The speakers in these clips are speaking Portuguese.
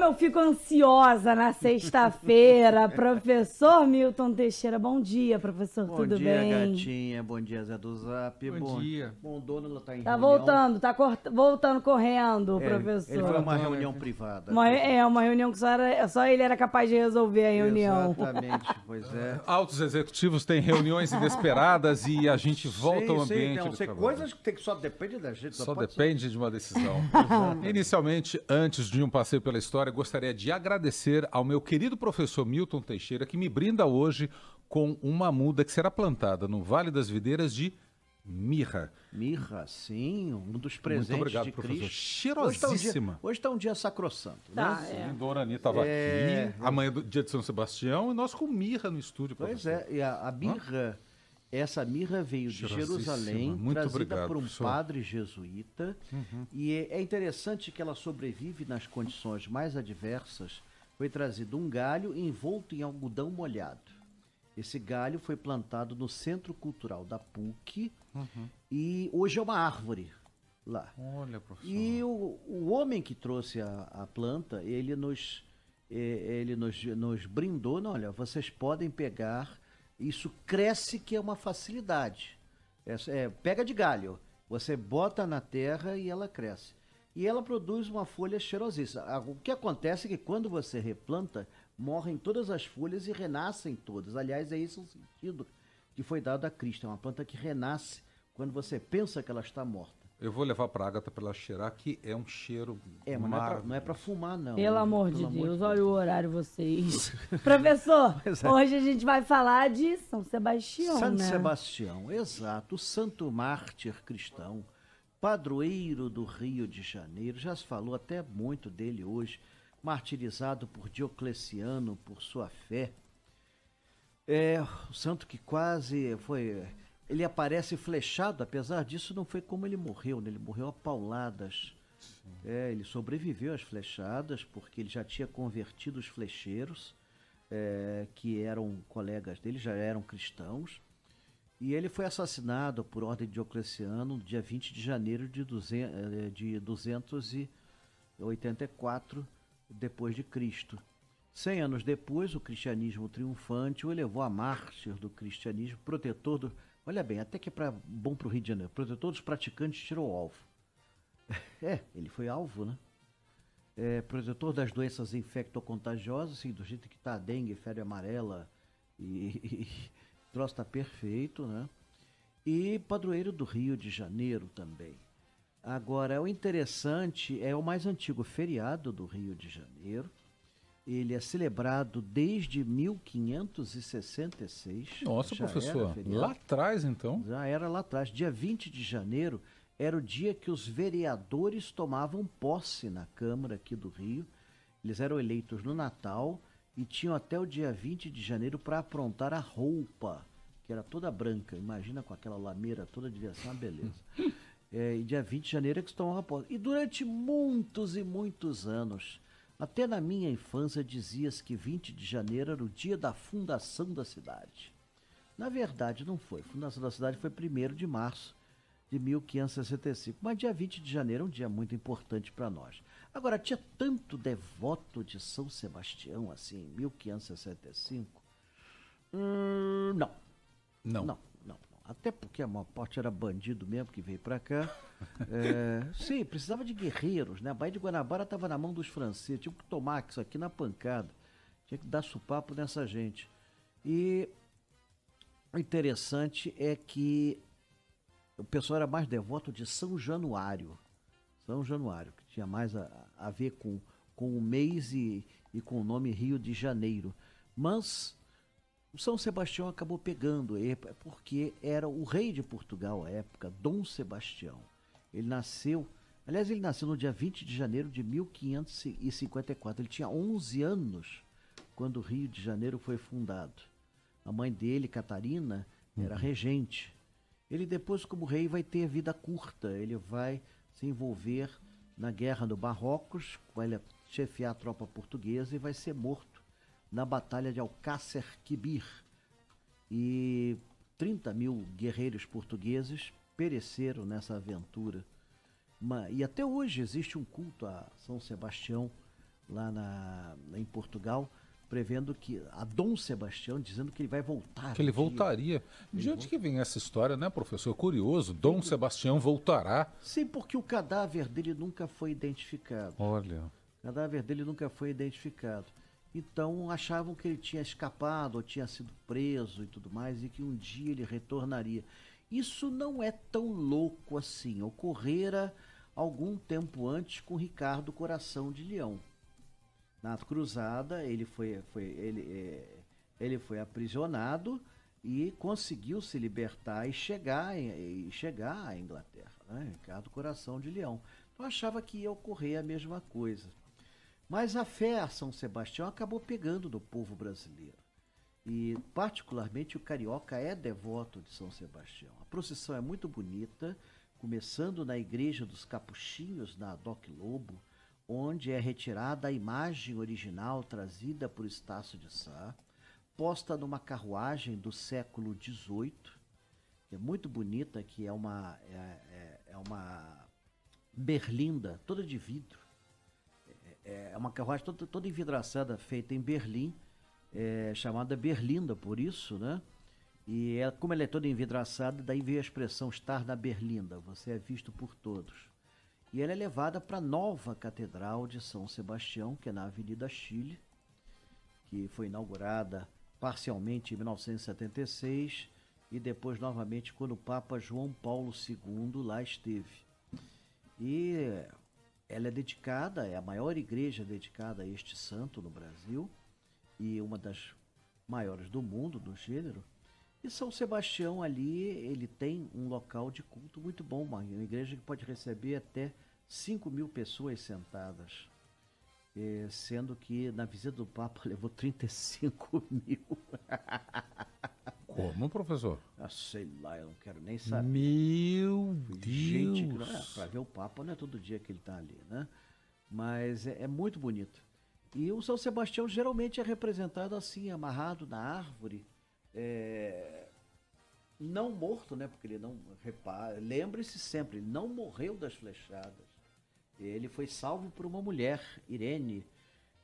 Como eu fico ansiosa na sexta-feira, professor Milton Teixeira. Bom dia, professor, Bom tudo dia, bem? gatinha. Bom dia, Zé do Zap. Bom dia. Bom, dono, ela tá em Tá reunião. voltando, tá cort- voltando correndo, É, professor. Ele foi uma reunião privada. Uma- é, uma reunião que só, era- só ele era capaz de resolver a reunião. Exatamente, pois é. Altos executivos têm reuniões inesperadas e a gente volta sim, ao sim, ambiente não, do trabalho. coisas que, tem que só depende da gente. Só ser- depende de uma decisão. Inicialmente, antes de um passeio pela história, gostaria de agradecer ao meu querido professor Milton Teixeira, que me brinda hoje com uma muda que será plantada no Vale das Videiras de mirra. Mirra, sim, um dos presentes Muito obrigado, de professor. Cristo. Hoje tá um dia- Cheirosíssima. Hoje está um dia sacrossanto, Tá, né? é. Dona Ani estava É. aqui, amanhã do dia de São Sebastião, e nós com mirra no estúdio. Pois professor. é, e a, a mirra, essa mirra veio de. Jerusalém, Muito trazida obrigado, por um professor. Uhum. padre jesuíta. E é, é interessante que ela sobrevive nas condições mais adversas. Foi trazido um galho envolto em algodão molhado. Esse galho foi plantado no Centro Cultural da PUC Uhum. e hoje é uma árvore lá. Olha, professor. E o, o homem que trouxe a, a planta, ele nos, eh, ele nos, nos brindou, não, olha, vocês podem pegar, isso cresce que é uma facilidade. Essa- é, pega de galho, você bota na terra e ela cresce. E ela produz uma folha cheirosíssima. Ah, O que acontece é que quando você replanta, morrem todas as folhas e renascem todas. Aliás, é esse o sentido que foi dado a Cristo. É uma planta que renasce quando você pensa que ela está morta. Eu vou levar para a Agatha para ela cheirar, que é um cheiro É, mas não é, pra, maravilhoso. não é pra fumar, não. Pelo amor de Pelo Deus, olha o horário vocês. Professor, é. hoje a gente vai falar de São Sebastião, Santo né? Sebastião, exato, o santo mártir cristão, padroeiro do Rio de Janeiro, já se falou até muito dele hoje, martirizado por Diocleciano por sua fé. É, o santo que quase foi. Ele aparece flechado, apesar disso, não foi como ele morreu, né? ele morreu a pauladas. É, ele sobreviveu às flechadas, porque ele já tinha convertido os flecheiros, é, que eram colegas dele, já eram cristãos. E ele foi assassinado por ordem de Diocleciano no dia 20 de janeiro de, 200, eh, de 284 depois de Cristo. Cem anos depois, o cristianismo triunfante o elevou a mártir do cristianismo, protetor do... Olha bem, até que é pra, bom para o Rio de Janeiro, protetor dos praticantes tirou alvo. É, ele foi alvo, né? É, protetor das doenças infectocontagiosas, assim, do jeito que tá a dengue, febre amarela e, e o troço tá perfeito, né? E padroeiro do Rio de Janeiro também. Agora, o interessante é o mais antigo feriado do Rio de Janeiro. Ele é celebrado desde 1566. Nossa, professor, lá atrás então. Já era lá atrás. Dia 20 de janeiro era o dia que os vereadores tomavam posse na Câmara aqui do Rio. Eles eram eleitos no Natal e tinham até o dia 20 de janeiro para aprontar a roupa, que era toda branca. Imagina com aquela lameira toda, devia ser uma beleza. É, e dia 20 de janeiro é que se tomava posse. E durante muitos e muitos anos, até na minha infância, dizia-se que 20 de janeiro era o dia da fundação da cidade. Na verdade, não foi. A fundação da cidade foi 1 de março de 1565. Mas dia 20 de janeiro é um dia muito importante para nós. Agora, tinha tanto devoto de São Sebastião assim em 1565? Hum. Não, não, não. Até porque a maior parte era bandido mesmo que veio para cá. É, sim, precisava de guerreiros, né? A Baía de Guanabara estava na mão dos franceses. Tinha que tomar isso aqui na pancada. Tinha que dar supapo nessa gente. E o interessante é que o pessoal era mais devoto de São Januário. São Januário, que tinha mais a, a ver com, com o mês e, e com o nome Rio de Janeiro. Mas o São Sebastião acabou pegando, é porque era o rei de Portugal à época, Dom Sebastião. Ele nasceu, aliás, ele nasceu no dia 20 de janeiro de 1554. Ele tinha 11 anos quando o Rio de Janeiro foi fundado. A mãe dele, Catarina, era regente. Ele depois, como rei, vai ter vida curta. Ele vai se envolver na guerra do Marrocos, qual ele chefiar a tropa portuguesa e vai ser morto na Batalha de Alcácer Quibir. E 30 mil guerreiros portugueses pereceram nessa aventura. E até hoje existe um culto a São Sebastião lá na, em Portugal, prevendo que a Dom Sebastião, dizendo que ele vai voltar. Que ele voltaria. De onde que vem essa história, né, professor? Curioso. Dom Sebastião voltará. Sim, porque o cadáver dele nunca foi identificado. Olha. O cadáver dele nunca foi identificado. Então achavam que ele tinha escapado ou tinha sido preso e tudo mais e que um dia ele retornaria. Isso não é tão louco assim. Ocorrera algum tempo antes com Ricardo Coração de Leão. Na cruzada ele foi, foi, ele, é, ele foi aprisionado e conseguiu se libertar e chegar, e chegar à Inglaterra. Né? Ricardo Coração de Leão. Então achava que ia ocorrer a mesma coisa. Mas a fé a São Sebastião acabou pegando do povo brasileiro. E, particularmente, o carioca é devoto de São Sebastião. A procissão é muito bonita, começando na Igreja dos Capuchinhos, na Doc Lobo, onde é retirada a imagem original trazida por Estácio de Sá, posta numa carruagem do século XVIII, que é muito bonita, que é uma, é, é- é uma berlinda toda de vidro é uma carruagem toda, toda envidraçada, feita em Berlim, é, chamada Berlinda, por isso, né? E ela, como ela é toda envidraçada, daí veio a expressão estar na Berlinda, você é visto por todos. E ela é levada para a nova Catedral de São Sebastião, que é na Avenida Chile, que foi inaugurada parcialmente em 1976 e depois novamente quando o Papa João Paulo II lá esteve. E ela é dedicada, é a maior igreja dedicada a este santo no Brasil e uma das maiores do mundo do gênero. E São Sebastião ali, ele tem um local de culto muito bom, uma igreja que pode receber até 5 mil pessoas sentadas. Eh, sendo que na visita do Papa levou 35 mil. Como, professor? Ah, sei lá, eu não quero nem saber. Meu Gente, é, Deus. pra ver o Papa não é todo dia que ele tá ali, né? Mas é, é muito bonito. E o São Sebastião geralmente é representado assim, amarrado na árvore, é, não morto, né? Porque ele não repara. Lembre-se sempre, ele não morreu das flechadas. Ele foi salvo por uma mulher, Irene,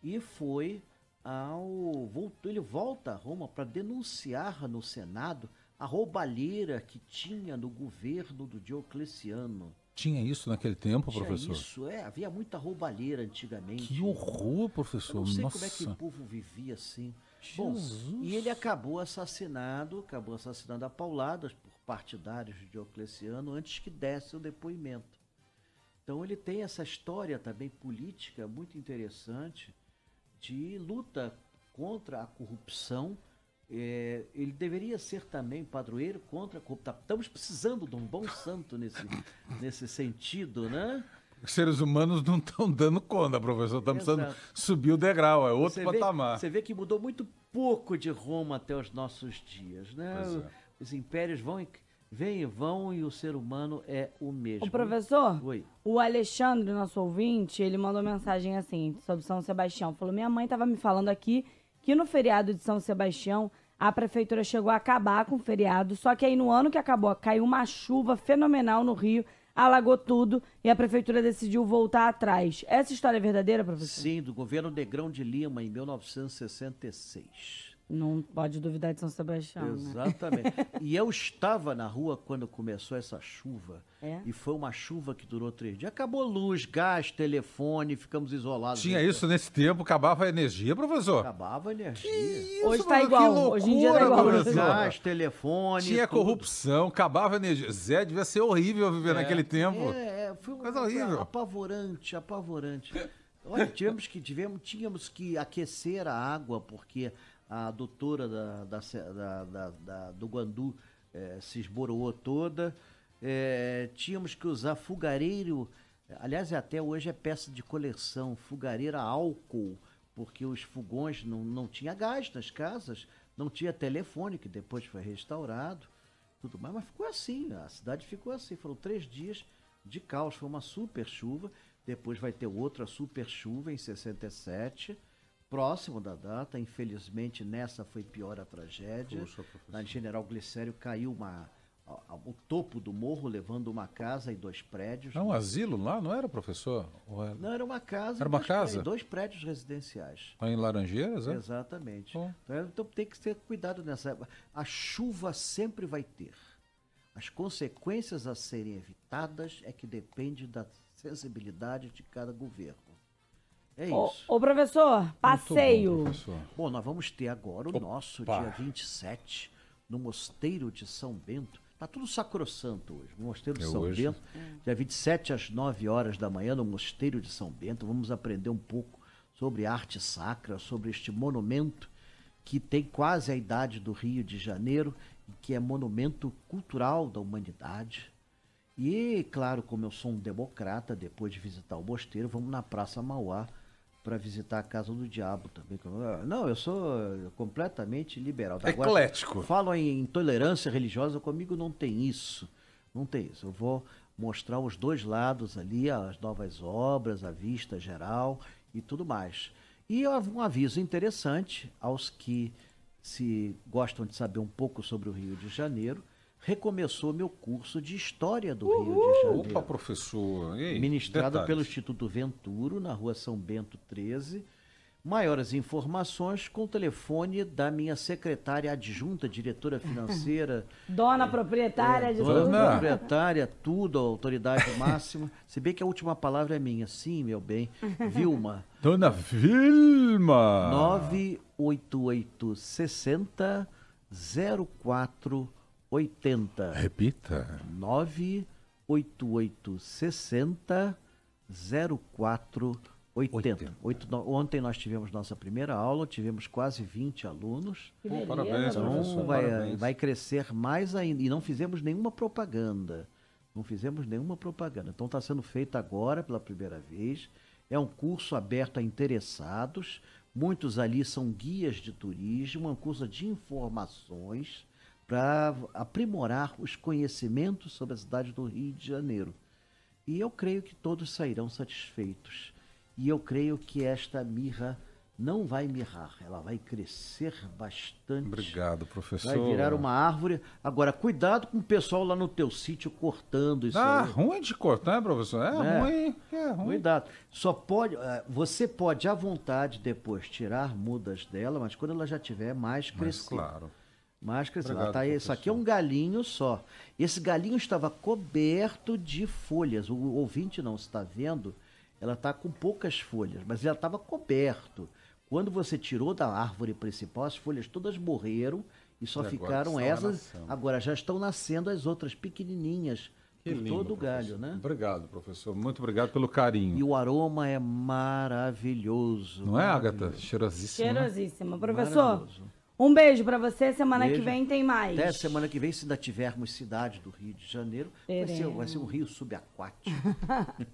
e foi ao voltou, ele volta a Roma para denunciar no Senado a roubalheira que tinha no governo do Diocleciano. Tinha isso naquele tempo, Tinha professor? isso, é, havia muita roubalheira antigamente. Que horror, Eu professor. não sei Nossa. como é que o povo vivia assim. Bom, Jesus. e ele acabou assassinado, acabou assassinando a pauladas por partidários de Diocleciano antes que desse o depoimento. Então ele tem essa história também política muito interessante de luta contra a corrupção. É, ele deveria ser também padroeiro contra a corrupção. Estamos precisando de um bom santo nesse, nesse sentido, né? Os seres humanos não estão dando conta, professor. Estamos precisando subir o degrau, é outro Você vê, patamar. você vê que mudou muito pouco de Roma até os nossos dias, né? É. Os impérios vão vêm e vão e o ser humano é o mesmo. O professor, Oi. o Alexandre, nosso ouvinte, ele mandou mensagem assim sobre São Sebastião. Falou: Minha mãe estava me falando aqui que no feriado de São Sebastião a prefeitura chegou a acabar com o feriado, só que aí no ano que acabou caiu uma chuva fenomenal no Rio, alagou tudo e a prefeitura decidiu voltar atrás. Essa história é verdadeira, professor? Sim, do governo Negrão de Lima, em 1966. Não pode duvidar de São Sebastião. Né? Exatamente. e eu estava na rua quando começou essa chuva. É? E foi uma chuva que durou três dias. Acabou luz, gás, telefone, ficamos isolados. Tinha isso nesse tempo, acabava a energia, professor. Acabava a energia. Hoje Isso, tá que igual, hoje em dia tá loucura, igual. professor. Gás, telefone. Tinha tudo. corrupção, acabava a energia. Zé, devia ser horrível viver naquele tempo. É, é, foi uma Coisa coisa horrível. apavorante, apavorante. Olha, tivemos que, tivemos, tínhamos que aquecer a água, porque a doutora da, da, da- da- do Guandu eh, se esboroou toda. Eh, tínhamos que usar fogareiro, aliás, até hoje é peça de coleção, fogareira álcool, porque os fogões não, não tinha gás nas casas, não tinha telefone, que depois foi restaurado tudo mais, mas ficou assim, a cidade ficou assim, foram três dias de caos, foi uma super chuva, Depois vai ter outra super chuva em 67, próximo da data. Infelizmente, nessa foi pior a tragédia. Puxa. Na General Glicério caiu uma, o topo do morro, levando uma casa e dois prédios. É um asilo lá, não era, professor? Era... Não, era uma casa. Era uma dois casa? prédios- Dois prédios residenciais. Lá em Laranjeiras, é? Exatamente. Então, é- Então tem que ter cuidado nessa época. A chuva sempre vai ter. As consequências a serem evitadas é que depende da sensibilidade de cada governo. É Ô, isso. ô, professor, Muito bom, passeio. professor. Bom, nós vamos ter agora o Opa. nosso dia 27 no Mosteiro de São Bento. Tá tudo sacrossanto hoje. no Mosteiro de É São hoje. Bento. Dia 27 às 9 horas da manhã no Mosteiro de São Bento. Vamos aprender um pouco sobre arte sacra, sobre este monumento que tem quase a idade do Rio de Janeiro e que é monumento cultural da humanidade. E, claro, como eu sou um democrata, depois de visitar o mosteiro, vamos na Praça Mauá para visitar a Casa do Diabo também. Não, eu sou eh, completamente liberal. Agora, Eclético. Falam em intolerância religiosa, comigo não tem isso. Não tem isso. Eu vou mostrar os dois lados ali, as novas obras, a vista geral e tudo mais. E um aviso interessante aos que se gostam de saber um pouco sobre o Rio de Janeiro, recomeçou meu curso de História do Rio de Janeiro Opa, professor. Ei, ministrado detalhes. pelo Instituto Venturo, na rua São Bento 13. Maiores informações com o telefone da minha secretária adjunta, diretora financeira, Dona proprietária de dona tudo. Dona. proprietária, tudo, autoridade máxima. Se bem que a última palavra é minha. Sim, meu bem. Vilma. Dona Vilma. 98860 0480. Repita. 98860 0480. Oito- no- Ontem nós tivemos nossa primeira aula, tivemos quase 20 alunos. Pô, parabéns, Então professor. vai, parabéns. vai crescer mais ainda. E não fizemos nenhuma propaganda. Não fizemos nenhuma propaganda. Então está sendo feito agora pela primeira vez. É um curso aberto a interessados. Muitos ali são guias de turismo, é um curso de informações para aprimorar os conhecimentos sobre a cidade do Rio de Janeiro. E eu creio que todos sairão satisfeitos. E eu creio que esta mirra não vai mirrar, ela vai crescer bastante. Obrigado, professor. Vai virar uma árvore. Agora, cuidado com o pessoal lá no teu sítio cortando isso Ah, aí. ruim de cortar, né, professor? É, É. ruim. É ruim. Cuidado. Só pode. eh, Você pode à vontade depois tirar mudas dela, mas quando ela já tiver mais Mas crescida. claro. Crescida. Obrigado, Ela tá isso aqui é um galinho só. Esse galinho estava coberto de folhas. O ouvinte não está vendo, ela está com poucas folhas, mas ela estava coberto. Quando você tirou da árvore principal, as folhas todas morreram e só E ficaram essas. Agora já estão nascendo as outras pequenininhas Que por lindo, todo o galho, professor. né? Obrigado, professor. Muito obrigado pelo carinho. E o aroma é maravilhoso. Não é, maravilhoso. Agatha? Cheirosíssimo. né? Cheirosíssima. Professor, Maravilhoso. Um beijo pra você. Semana que Beijo. vem tem mais. Até semana que vem, se ainda tivermos cidade do Rio de Janeiro, vai ser, vai ser um rio subaquático.